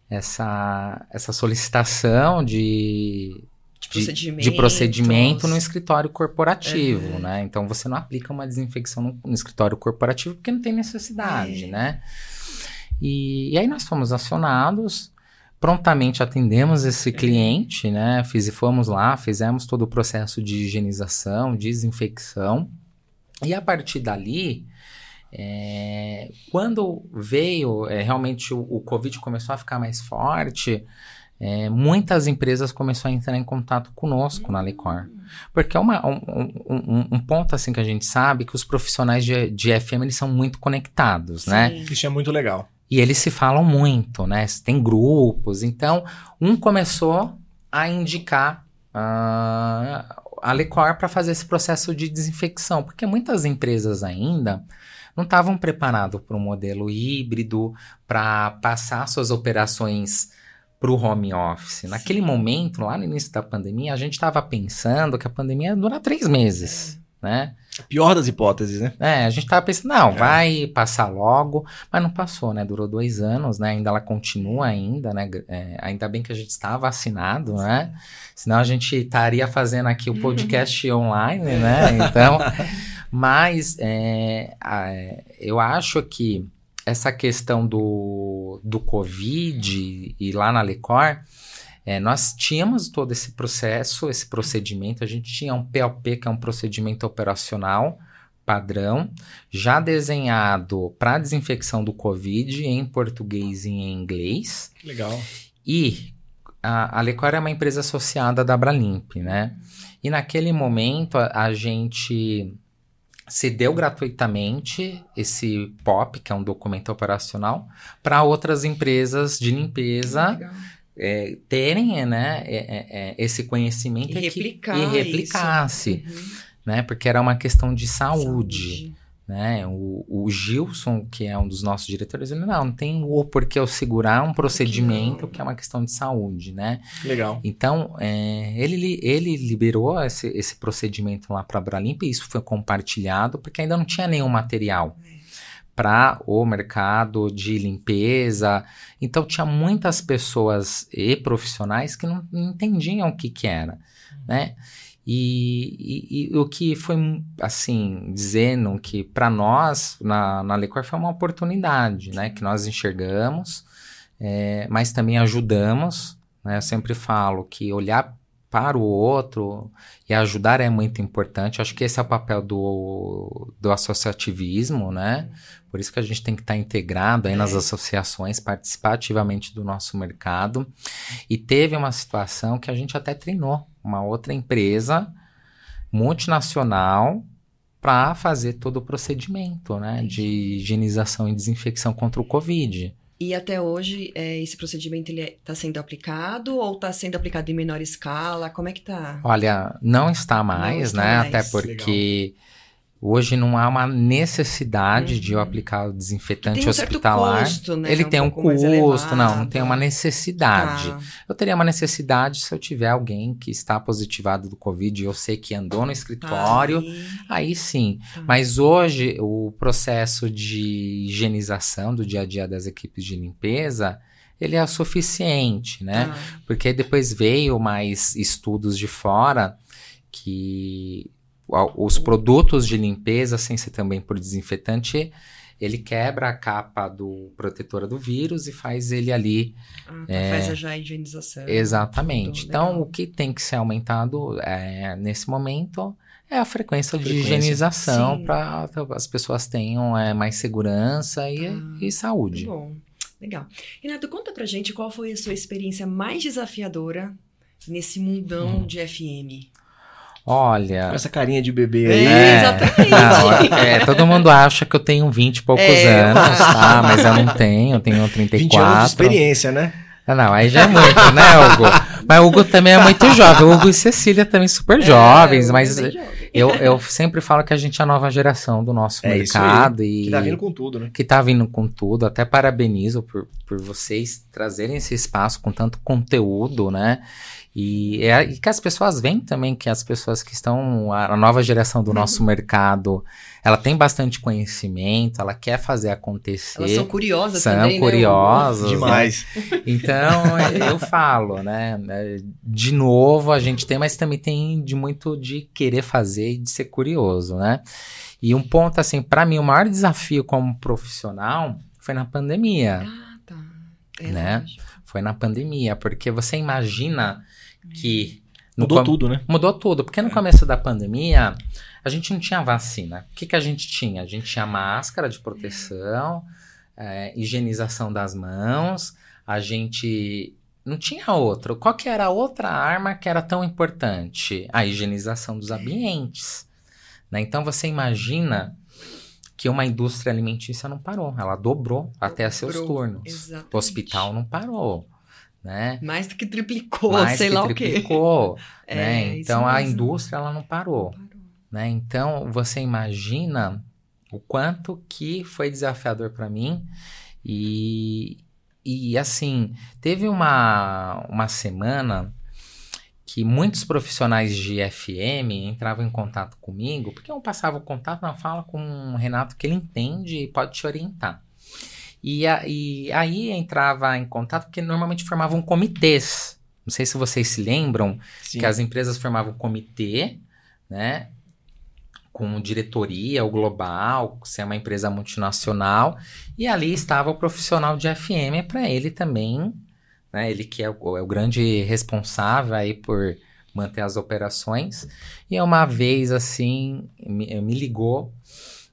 essa, essa solicitação de De procedimento. de procedimento no escritório corporativo, Uhum. né? Então você não aplica uma desinfecção no, no escritório corporativo porque não tem necessidade, É. né? E, e aí nós fomos acionados, prontamente atendemos esse cliente, né? Fiz, fomos lá, fizemos todo o processo de higienização, desinfecção. E a partir dali, é, quando veio é, realmente o, o Covid começou a ficar mais forte, é, muitas empresas começaram a entrar em contato conosco na Lecor. Porque é uma, um, um, um, ponto assim que a gente sabe que os profissionais de, de FM eles são muito conectados, né? Sim. né? Isso é muito legal. E eles se falam muito, né? Tem grupos. Então, um começou a indicar uh, a Lecor para fazer esse processo de desinfecção, porque muitas empresas ainda não estavam preparadas para um modelo híbrido, para passar suas operações para o home office. Naquele momento, lá no início da pandemia, a gente estava pensando que a pandemia ia durar três meses, é. né? Pior das hipóteses, né? É, a gente estava pensando, não, é. vai passar logo, mas não passou, né? Durou dois anos, né? Ainda ela continua ainda, né? É, ainda bem que a gente está vacinado, né? Senão a gente estaria fazendo aqui o podcast online, né? Então, mas é, eu acho que essa questão do, do Covid e lá na Lecor, é, nós tínhamos todo esse processo, esse procedimento, a gente tinha um POP, que é um procedimento operacional padrão, já desenhado para desinfecção do Covid em português e em inglês. Legal. E a, a Lecor é uma empresa associada da Bralimp, né? E naquele momento a, a gente se deu gratuitamente esse POP, que é um documento operacional, para outras empresas de limpeza é, terem né, é, é, é esse conhecimento e, replicar e replicasse. Uhum. Né, porque era uma questão de saúde. saúde. Né? O, o, Gilson, que é um dos nossos diretores, ele não, não tem o porquê eu segurar um procedimento que é uma questão de saúde, né? Legal. Então, é, ele, ele liberou esse, esse procedimento lá para a Bralimp e isso foi compartilhado porque ainda não tinha nenhum material para o mercado de limpeza. Então, tinha muitas pessoas e profissionais que não, não entendiam o que, que era, né? E, e, e, o que foi, assim, dizendo que para nós, na, na Lecor, foi uma oportunidade, né? Que nós enxergamos, é, mas também ajudamos, né? Eu sempre falo que olhar para o outro e ajudar é muito importante. Acho que esse é o papel do, do associativismo, né? Por isso que a gente tem que estar integrado aí nas é. associações, participar ativamente do nosso mercado. E teve uma situação que a gente até treinou uma outra empresa multinacional para fazer todo o procedimento, né, de higienização e desinfecção contra o Covid. E até hoje, é, esse procedimento está é, tá sendo aplicado ou está sendo aplicado em menor escala? Como é que está? Olha, não está mais, não está né? Mais. Até porque Legal. Hoje não há uma necessidade uhum. de eu aplicar o desinfetante tem um hospitalar. Custo, né? Ele é um tem um custo, não, não tem uma necessidade. Ah. Eu teria uma necessidade se eu tiver alguém que está positivado do Covid e eu sei que andou no escritório, ah, aí sim. Ah. Mas hoje o processo de higienização do dia a dia das equipes de limpeza ele é suficiente, né? Porque depois veio mais estudos de fora que os produtos de limpeza, sem ser também por desinfetante, ele quebra a capa do protetora do vírus e faz ele ali. Ah, tá, é, faz já a higienização. Exatamente. Então, o que tem que ser aumentado é, nesse momento é a frequência, a frequência. de higienização para as pessoas tenham é, mais segurança e, ah, e saúde. Bom, legal. Renato, conta pra gente qual foi a sua experiência mais desafiadora nesse mundão hum. de FM. Olha. Com essa carinha de bebê aí. É, exatamente. Não, é, todo mundo acha que eu tenho 20 e poucos é, anos, tá? Mas eu não tenho, eu tenho 34. 20 anos de experiência, né? Ah, não, aí já é muito, né, Hugo? Mas o Hugo também é muito jovem. O Hugo e Cecília também super é, jovens, mas eu, eu sempre falo que a gente é a nova geração do nosso é mercado. E que tá vindo com tudo, né? Que tá vindo com tudo. Até parabenizo por, por vocês trazerem esse espaço com tanto conteúdo, né? E, é, e que as pessoas veem também que as pessoas que estão, a, nova geração do nosso uhum. mercado, ela tem bastante conhecimento, ela quer fazer acontecer. Elas são curiosas são também, né? curiosas. Né? Demais. Então, eu falo, né? De novo, a gente tem, mas também tem de muito de querer fazer e de ser curioso, né? E um ponto, assim, para mim, o maior desafio como profissional foi na pandemia. Ah, tá. É né? Foi na pandemia, porque você imagina que. Mudou tudo, né? Mudou tudo, porque no é. começo da pandemia a gente não tinha vacina. O que, que a gente tinha? A gente tinha máscara de proteção, é, higienização das mãos, a gente não tinha outro. Qual que era a outra arma que era tão importante? A higienização dos ambientes. Né? Então você imagina que uma indústria alimentícia não parou, ela dobrou até seus turnos. Exatamente. O hospital não parou, né? Mais do que triplicou, Mais sei que lá triplicou, o quê. né? É, isso Então a mesmo. indústria ela não parou, Parou. né? Então você imagina o quanto que foi desafiador para mim e e assim teve uma uma semana que muitos profissionais de FM entravam em contato comigo, porque eu passava o contato na fala com o Renato que ele entende e pode te orientar. E, a- e aí entrava em contato porque normalmente formavam comitês. Não sei se vocês se lembram Sim. que as empresas formavam comitê, né? Com diretoria, o global, se é uma empresa multinacional, e ali estava o profissional de FM para ele também, né? Ele que é o, é o grande responsável aí por manter as operações. E uma vez assim me, me ligou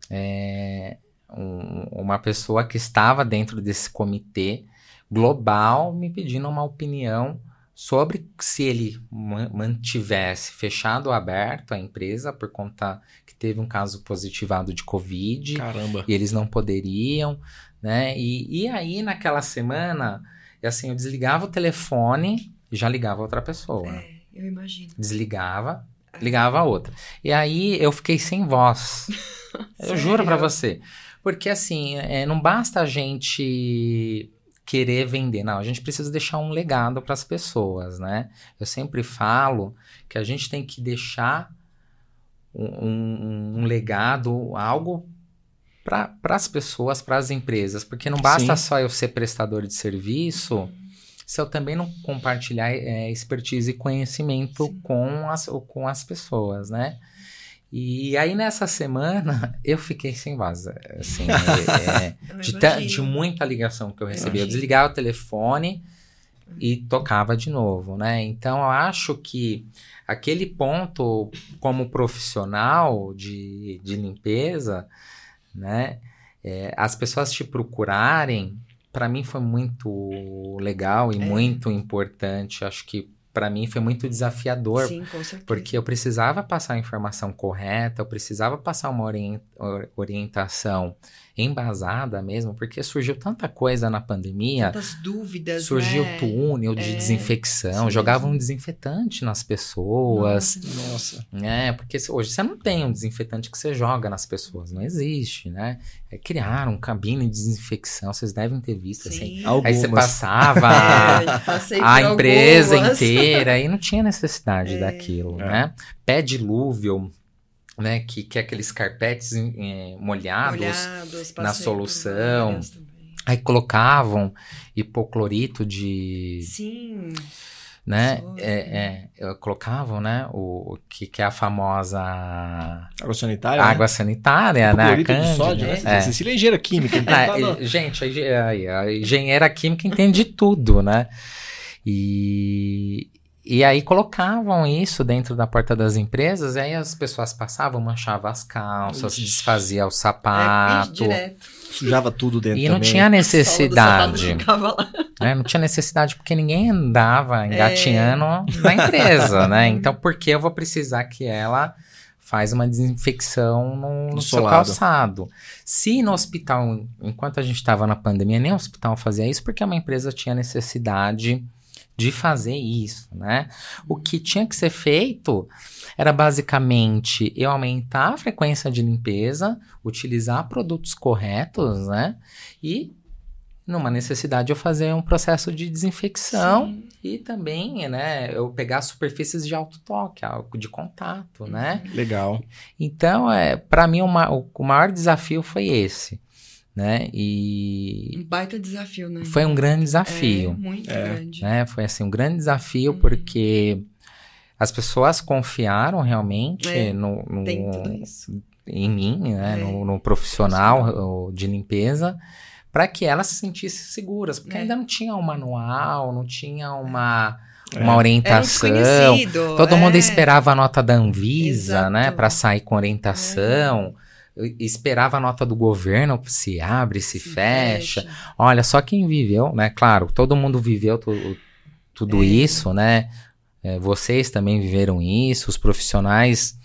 é, um- uma pessoa que estava dentro desse comitê global me pedindo uma opinião sobre se ele ma- mantivesse fechado ou aberto a empresa por conta que teve um caso positivado de Covid Caramba. e eles não poderiam, né? E, e aí, naquela semana, assim, eu desligava o telefone e já ligava outra pessoa. É, eu imagino. Desligava, ligava a outra. E aí eu fiquei sem voz. Eu juro pra você. Porque assim, é, não basta a gente querer vender, não. A gente precisa deixar um legado para as pessoas, né? Eu sempre falo que a gente tem que deixar um, um- um legado, algo para as pessoas, para as empresas. Porque não basta Sim. só eu ser prestador de serviço se eu também não compartilhar é, expertise e conhecimento Sim. com as, com as pessoas, né? E aí nessa semana eu fiquei sem voz, assim, é, é, de, de muita ligação que eu recebi. Eu desligava o telefone e tocava de novo, né? Então eu acho que aquele ponto como profissional de, de limpeza, né? é, as pessoas te procurarem, para mim foi muito legal e É. muito importante. Acho que para mim foi muito desafiador Sim, com certeza. porque eu precisava passar a informação correta, eu precisava passar uma orien- or- orientação embasada mesmo, porque surgiu tanta coisa na pandemia. Tantas dúvidas, Surgiu né? túnel de É, desinfecção, jogavam mesmo. desinfetante nas pessoas, Nossa, Nossa. né? Porque hoje você não tem um desinfetante que você joga nas pessoas, não existe, né? É, criaram um cabine de desinfecção, vocês devem ter visto assim. sim. Algumas. Aí você passava É, a empresa algumas. inteira e não tinha necessidade É. daquilo, É. né? Pé dilúvio, né? Que, que é aqueles carpetes eh, molhados. Olhados, na solução. Aí colocavam hipoclorito de, Sim. né? É, é, colocavam, né? O, o que, que é a famosa Água sanitária? né? água sanitária, né? A Cândida. sódio, né? É. Cecília é engenheira química. Então Ah, tá gente, a, aí, a engenheira química entende tudo, né? E, e aí colocavam isso dentro da porta das empresas, e aí as pessoas passavam, manchavam as calças, Ixi. desfazia o É, sapato. direto. Sujava tudo dentro e não também. tinha necessidade. né? Não tinha necessidade porque ninguém andava engatinhando na empresa, né? Então, por que eu vou precisar que ela faz uma desinfecção no, no seu calçado? Se no hospital, enquanto a gente estava na pandemia, nem o hospital fazia isso, porque uma empresa tinha necessidade de fazer isso, né? O que tinha que ser feito era basicamente eu aumentar a frequência de limpeza, utilizar produtos corretos, né? E numa necessidade eu fazer um processo de desinfecção Sim. e também, né, eu pegar superfícies de alto toque, algo de contato, né? Legal. Então, é, para mim o, ma- o- o maior desafio foi esse, né? E Um baita desafio, né? foi um grande É, desafio, muito É. grande. né? Foi assim um grande desafio Uhum. porque as pessoas confiaram realmente É, no, no- em mim, né, É. no, no profissional de limpeza, para que elas se sentissem seguras, porque É. ainda não tinha um manual, não tinha uma, É. uma um orientação. Todo é. mundo esperava a nota da Anvisa, Exato. né, para sair com orientação. E- Esperava a nota do governo, se abre, se, fecha. Olha, só quem viveu, né? Claro, todo mundo viveu tudo É. isso, né? É, vocês também viveram isso, os profissionais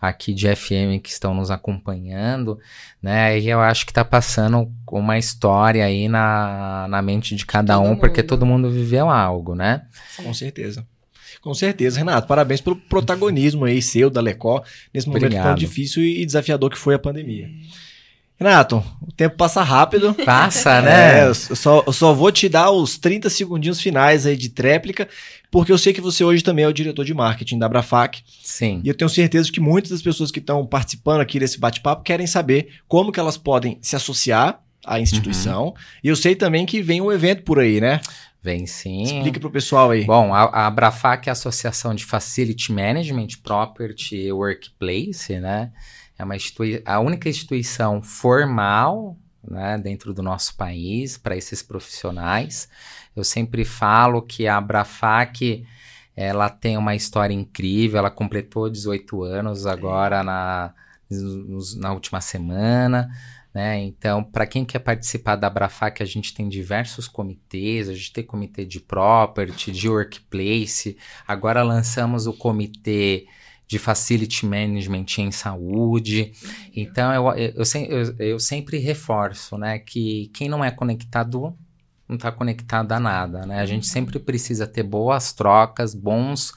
aqui de FM que estão nos acompanhando, né? E eu acho que tá passando uma história aí na, na mente de cada todo um, porque mundo. todo mundo viveu algo, né? Com certeza. Com certeza, Renato. Parabéns pelo protagonismo aí seu, da Lecó, nesse momento tão Obrigado. difícil e desafiador que foi a pandemia. Renato, o tempo passa rápido. Passa, É, né? eu só, eu só vou te dar os 30 segundinhos finais aí de tréplica, porque eu sei que você hoje também é o diretor de marketing da Abrafac, Sim. e eu tenho certeza que muitas das pessoas que estão participando aqui desse bate-papo querem saber como que elas podem se associar à instituição. E eu sei também que vem um evento por aí, né? Vem sim. Explica pro pessoal aí. Bom, a, a Abrafac é a Associação de Facility Management Property Workplace, né? É uma institui a única instituição formal né, dentro do nosso país para esses profissionais. Eu sempre falo que a Abrafac ela tem uma história incrível, ela completou 18 anos agora na, na última semana. Né? Então, para quem quer participar da Abrafac, a gente tem diversos comitês, a gente tem comitê de property, de workplace. Agora lançamos o comitê de facility management em saúde. Então, eu, eu, eu, eu sempre reforço né, que quem não é conectado não está conectado a nada. Né? A gente sempre precisa ter boas trocas, bons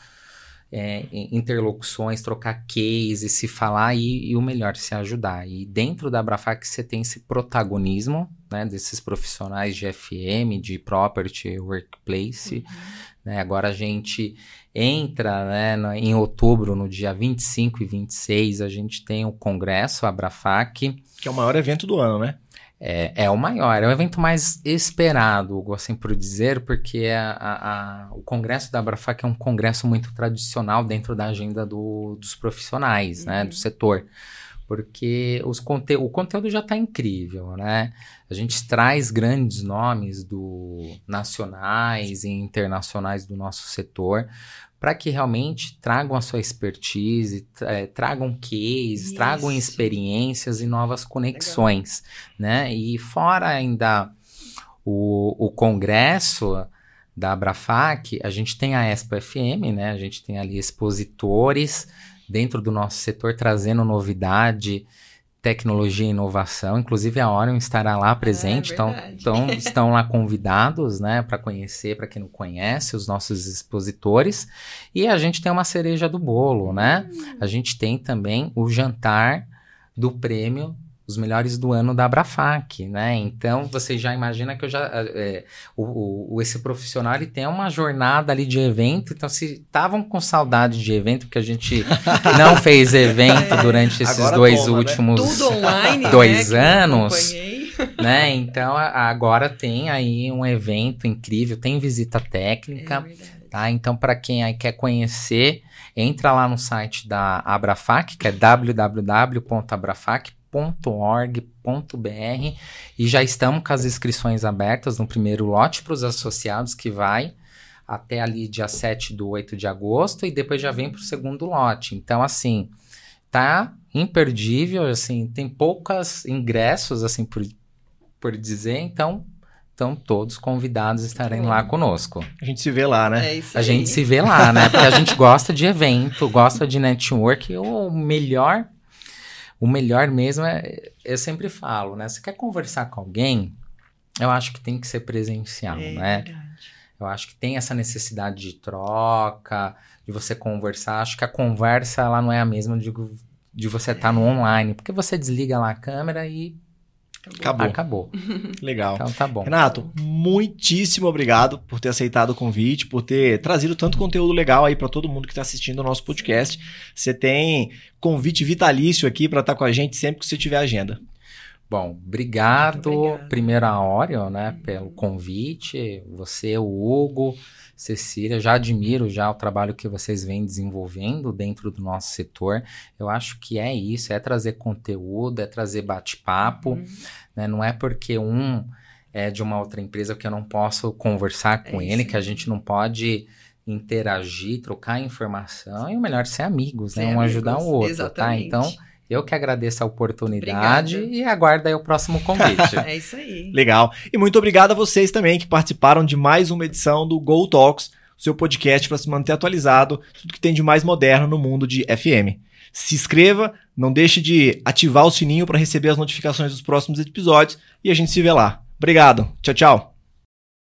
é, in- interlocuções, trocar cases, se falar e, e o melhor, se ajudar. E dentro da Abrafac você tem esse protagonismo né, desses profissionais de FM, de property, workplace. né? Agora a gente entra né, no- em outubro, no dia 25 e 26, a gente tem o congresso Abrafac. Que é o maior evento do ano, né? É, é o maior, é o evento mais esperado, assim por dizer, porque a- a- a- o congresso da Abrafac é um congresso muito tradicional dentro da agenda do- dos profissionais, né, Uhum. do setor. Porque os conte o conteúdo já está incrível, né? A gente traz grandes nomes do nacionais e internacionais do nosso setor para que realmente tragam a sua expertise, eh, tragam cases, tragam Isso. experiências e novas conexões, né? E fora ainda o, o congresso da Abrafac, a gente tem a Expo FM, né? A gente tem ali expositores dentro do nosso setor trazendo novidade, tecnologia e inovação. Inclusive a Orion estará lá presente, então, então estão lá convidados, né, para conhecer, para quem não conhece, os nossos expositores. E a gente tem uma cereja do bolo, né? A gente tem também o jantar do prêmio os melhores do ano da Abrafac, né? Então você já imagina que eu já é, o, o- esse profissional ele tem uma jornada ali de evento. Então se estavam com saudade de evento porque a gente não fez evento durante esses dois toma, né? últimos Tudo online, dois né, anos. acompanhei. né? Então agora tem aí um evento incrível, tem visita técnica. É. Tá? Então, para quem aí quer conhecer, entra lá no site da Abrafac, que é www.abrafac.org.br e já estamos com as inscrições abertas no primeiro lote para os associados que vai até ali dia 7 do 8 de agosto e depois já vem para o segundo lote. Então, assim, tá imperdível, assim, tem poucos ingressos, assim, por, por dizer, então estão todos convidados a estarem lá conosco. A gente se vê lá, né? É isso A aí. gente se vê lá, né? Porque a gente gosta de evento, gosta de network. E o melhor, o melhor mesmo é, eu sempre falo, né? Você quer conversar com alguém, eu acho que tem que ser presencial, É né? verdade. Eu acho que tem essa necessidade de troca, de você conversar. Acho que a conversa, ela não é a mesma de, de você estar no online, porque você desliga lá a câmera e Acabou. acabou. Legal. Então tá bom. Renato, muitíssimo obrigado por ter aceitado o convite, por ter trazido tanto conteúdo legal aí para todo mundo que está assistindo o nosso podcast. Você tem convite vitalício aqui para estar com a gente sempre que você tiver agenda. Bom, obrigado, Muito obrigada. primeiro a Orion, né, pelo convite, você, o Hugo, Cecília, já admiro já o trabalho que vocês vêm desenvolvendo dentro do nosso setor. Eu acho que é isso, é trazer conteúdo, é trazer bate-papo, Uhum. né, não é porque um é de uma outra empresa que eu não posso conversar com É ele, que a gente não pode interagir, trocar informação, e o melhor ser amigos, né, Ser um amigos, ajudar o outro, tá? exatamente. Então, eu que agradeço a oportunidade Obrigada. e aguardo aí o próximo convite. É isso aí. Legal. E muito obrigado a vocês também que participaram de mais uma edição do Go Talks, seu podcast para se manter atualizado, tudo que tem de mais moderno no mundo de FM. Se inscreva, não deixe de ativar o sininho para receber as notificações dos próximos episódios e a gente se vê lá. Obrigado. Tchau, tchau.